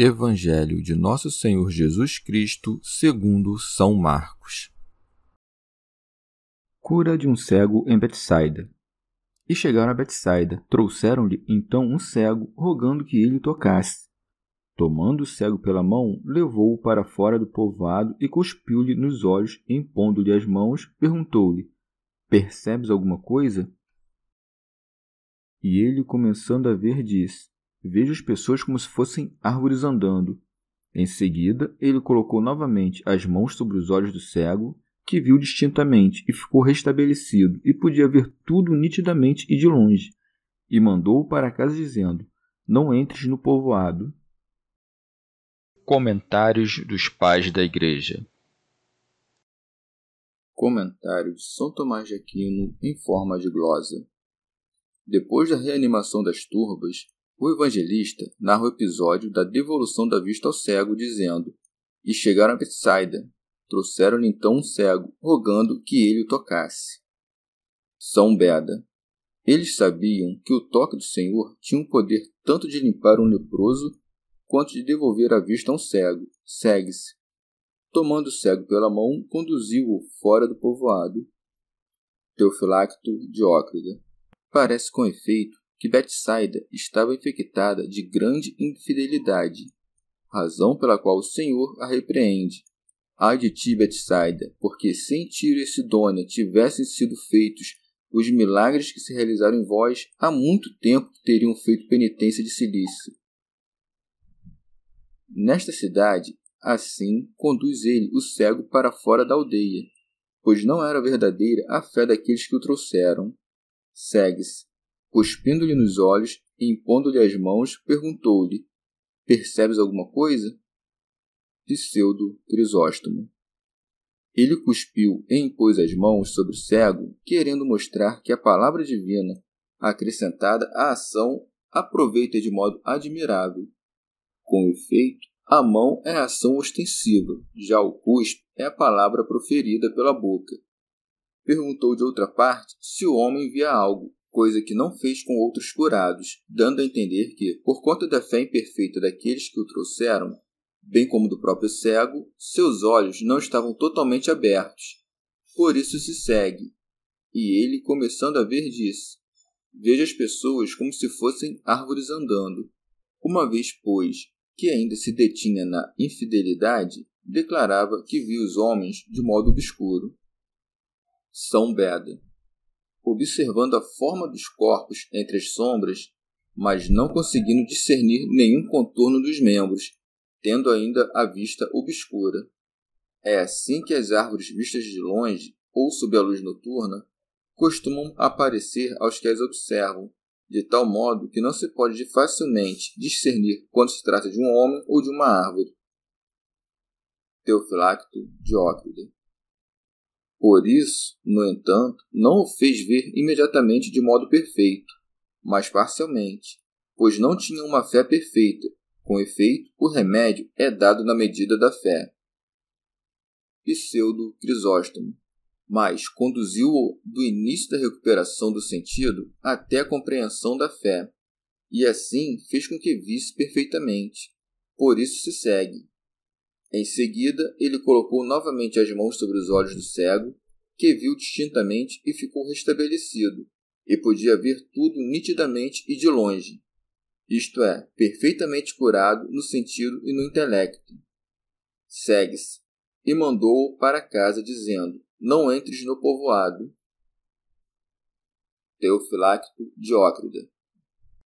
Evangelho de Nosso Senhor Jesus Cristo, segundo São Marcos. Cura de um cego em Betsaida. E chegaram a Betsaida, trouxeram-lhe então um cego, rogando que ele tocasse. Tomando o cego pela mão, levou-o para fora do povoado e cuspiu-lhe nos olhos, impondo-lhe as mãos, perguntou-lhe: Percebes alguma coisa? E ele, começando a ver, disse: Vejo as pessoas como se fossem árvores andando. Em seguida, ele colocou novamente as mãos sobre os olhos do cego, que viu distintamente e ficou restabelecido e podia ver tudo nitidamente e de longe, e mandou-o para casa dizendo: Não entres no povoado. Comentários dos Pais da Igreja Comentário de São Tomás de Aquino em forma de glosa. Depois da reanimação das turbas, o evangelista narra o episódio da devolução da vista ao cego, dizendo: E chegaram a Betsaida. Trouxeram-lhe então um cego, rogando que ele o tocasse. São Beda. Eles sabiam que o toque do Senhor tinha um poder tanto de limpar um leproso quanto de devolver a vista a um cego. Segue-se. Tomando o cego pela mão, conduziu-o fora do povoado. Teofilacto Diócrida. Parece com efeito que Betsaida estava infectada de grande infidelidade, razão pela qual o Senhor a repreende. Ai de ti, Betsaida, porque sem Tiro e Sidônia tivessem sido feitos os milagres que se realizaram em vós, há muito tempo teriam feito penitência de silício. Nesta cidade, assim, conduz ele o cego para fora da aldeia, pois não era verdadeira a fé daqueles que o trouxeram. Segue-se, cuspindo-lhe nos olhos e impondo-lhe as mãos, perguntou-lhe: Percebes alguma coisa? Pseudo Crisóstomo. Ele cuspiu e impôs as mãos sobre o cego, querendo mostrar que a palavra divina, acrescentada à ação, aproveita de modo admirável. Com efeito, a mão é a ação ostensiva, já o cuspe é a palavra proferida pela boca. Perguntou de outra parte se o homem via algo, coisa que não fez com outros curados, dando a entender que, por conta da fé imperfeita daqueles que o trouxeram, bem como do próprio cego, seus olhos não estavam totalmente abertos. Por isso se segue. E ele, começando a ver, disse: Veja as pessoas como se fossem árvores andando. Uma vez, pois, que ainda se detinha na infidelidade, declarava que via os homens de modo obscuro. São Beda observando a forma dos corpos entre as sombras, mas não conseguindo discernir nenhum contorno dos membros, tendo ainda a vista obscura. É assim que as árvores vistas de longe ou sob a luz noturna costumam aparecer aos que as observam, de tal modo que não se pode facilmente discernir quando se trata de um homem ou de uma árvore. Teofilacto Diócrida por isso, no entanto, não o fez ver imediatamente de modo perfeito, mas parcialmente, pois não tinha uma fé perfeita. Com efeito, o remédio é dado na medida da fé. Pseudo Crisóstomo, mas conduziu-o do início da recuperação do sentido até a compreensão da fé, e assim fez com que visse perfeitamente. Por isso se segue, em seguida, ele colocou novamente as mãos sobre os olhos do cego, que viu distintamente e ficou restabelecido, e podia ver tudo nitidamente e de longe. isto é, perfeitamente curado no sentido e no intelecto. Segue-se, e mandou-o para casa, dizendo: Não entres no povoado. Teofilacto Diócrida.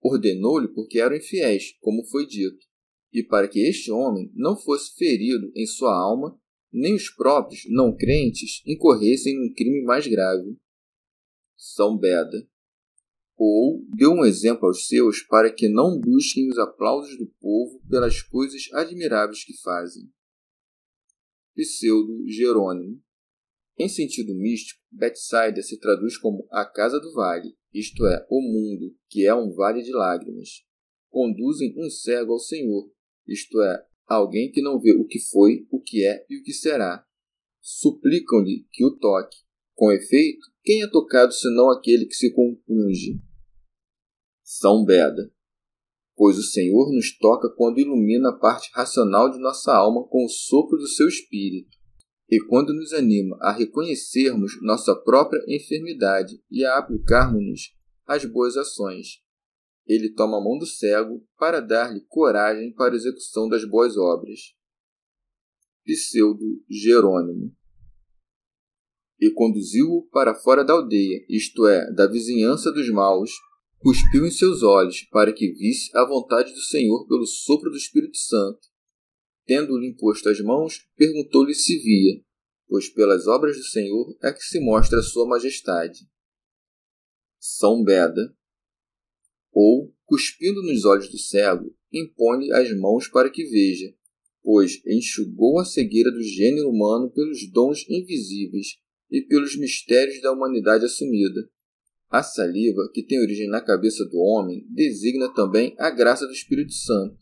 Ordenou-lhe porque eram infiéis, como foi dito, e para que este homem não fosse ferido em sua alma, nem os próprios não crentes incorressem em um crime mais grave. São Beda ou deu um exemplo aos seus para que não busquem os aplausos do povo pelas coisas admiráveis que fazem. Pseudo Jerônimo. Em sentido místico, Betsaida se traduz como a casa do vale, isto é, o mundo, que é um vale de lágrimas. Conduzem um cego ao Senhor, isto é, alguém que não vê o que foi, o que é e o que será. Suplicam-lhe que o toque. Com efeito, quem é tocado senão aquele que se compunge? São Beda. Pois o Senhor nos toca quando ilumina a parte racional de nossa alma com o sopro do seu espírito, e quando nos anima a reconhecermos nossa própria enfermidade e a aplicarmos-nos às boas ações. Ele toma a mão do cego para dar-lhe coragem para a execução das boas obras. Pseudo Jerônimo. E conduziu-o para fora da aldeia, isto é, da vizinhança dos maus, cuspiu em seus olhos, para que visse a vontade do Senhor pelo sopro do Espírito Santo. Tendo-lhe imposto as mãos, perguntou-lhe se via, pois pelas obras do Senhor é que se mostra a sua majestade. São Beda. Ou, cuspindo nos olhos do cego, impõe-lhe as mãos para que veja, pois enxugou a cegueira do gênero humano pelos dons invisíveis e pelos mistérios da humanidade assumida a saliva, que tem origem na cabeça do homem, designa também a graça do Espírito Santo.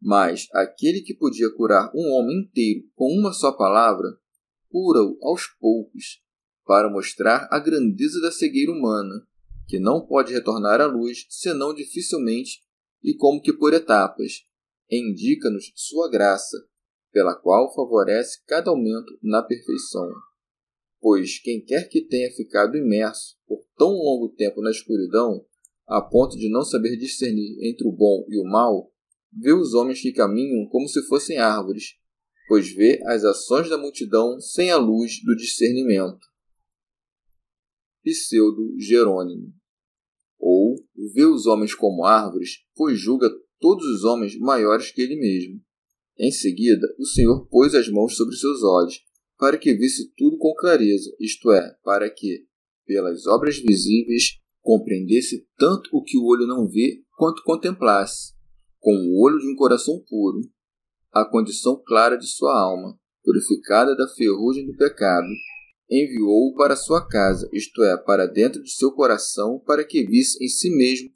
Mas aquele que podia curar um homem inteiro com uma só palavra, cura-o aos poucos, para mostrar a grandeza da cegueira humana, que não pode retornar à luz senão dificilmente e como que por etapas. Indica-nos sua graça, pela qual favorece cada aumento na perfeição pois quem quer que tenha ficado imerso por tão longo tempo na escuridão, a ponto de não saber discernir entre o bom e o mal, vê os homens que caminham como se fossem árvores, pois vê as ações da multidão sem a luz do discernimento. Pseudo Jerônimo. Ou vê os homens como árvores, pois julga todos os homens maiores que ele mesmo. Em seguida, o Senhor pôs as mãos sobre seus olhos para que visse tudo com clareza, isto é, para que, pelas obras visíveis, compreendesse tanto o que o olho não vê quanto contemplasse, com o olho de um coração puro, a condição clara de sua alma, purificada da ferrugem do pecado, enviou-o para sua casa, isto é, para dentro de seu coração, para que visse em si mesmo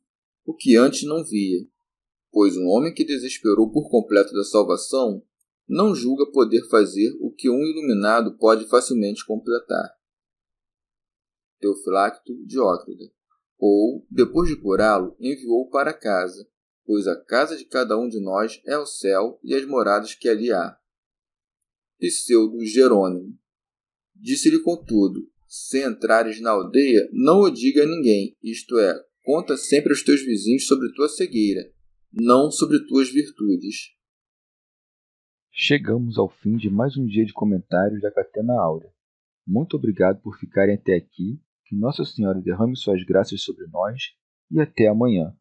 o que antes não via. Pois um homem que desesperou por completo da salvação não julga poder fazer o que um iluminado pode facilmente completar. Teofilacto Diócrida. Ou, depois de curá-lo, enviou para casa, pois a casa de cada um de nós é o céu e as moradas que ali há. Pseudo Jerônimo. Disse-lhe, contudo, se entrares na aldeia, não o diga a ninguém, isto é, conta sempre aos teus vizinhos sobre tua cegueira, não sobre tuas virtudes. Chegamos ao fim de mais um dia de comentários da Catena Áurea. Muito obrigado por ficarem até aqui. Que Nossa Senhora derrame suas graças sobre nós e até amanhã.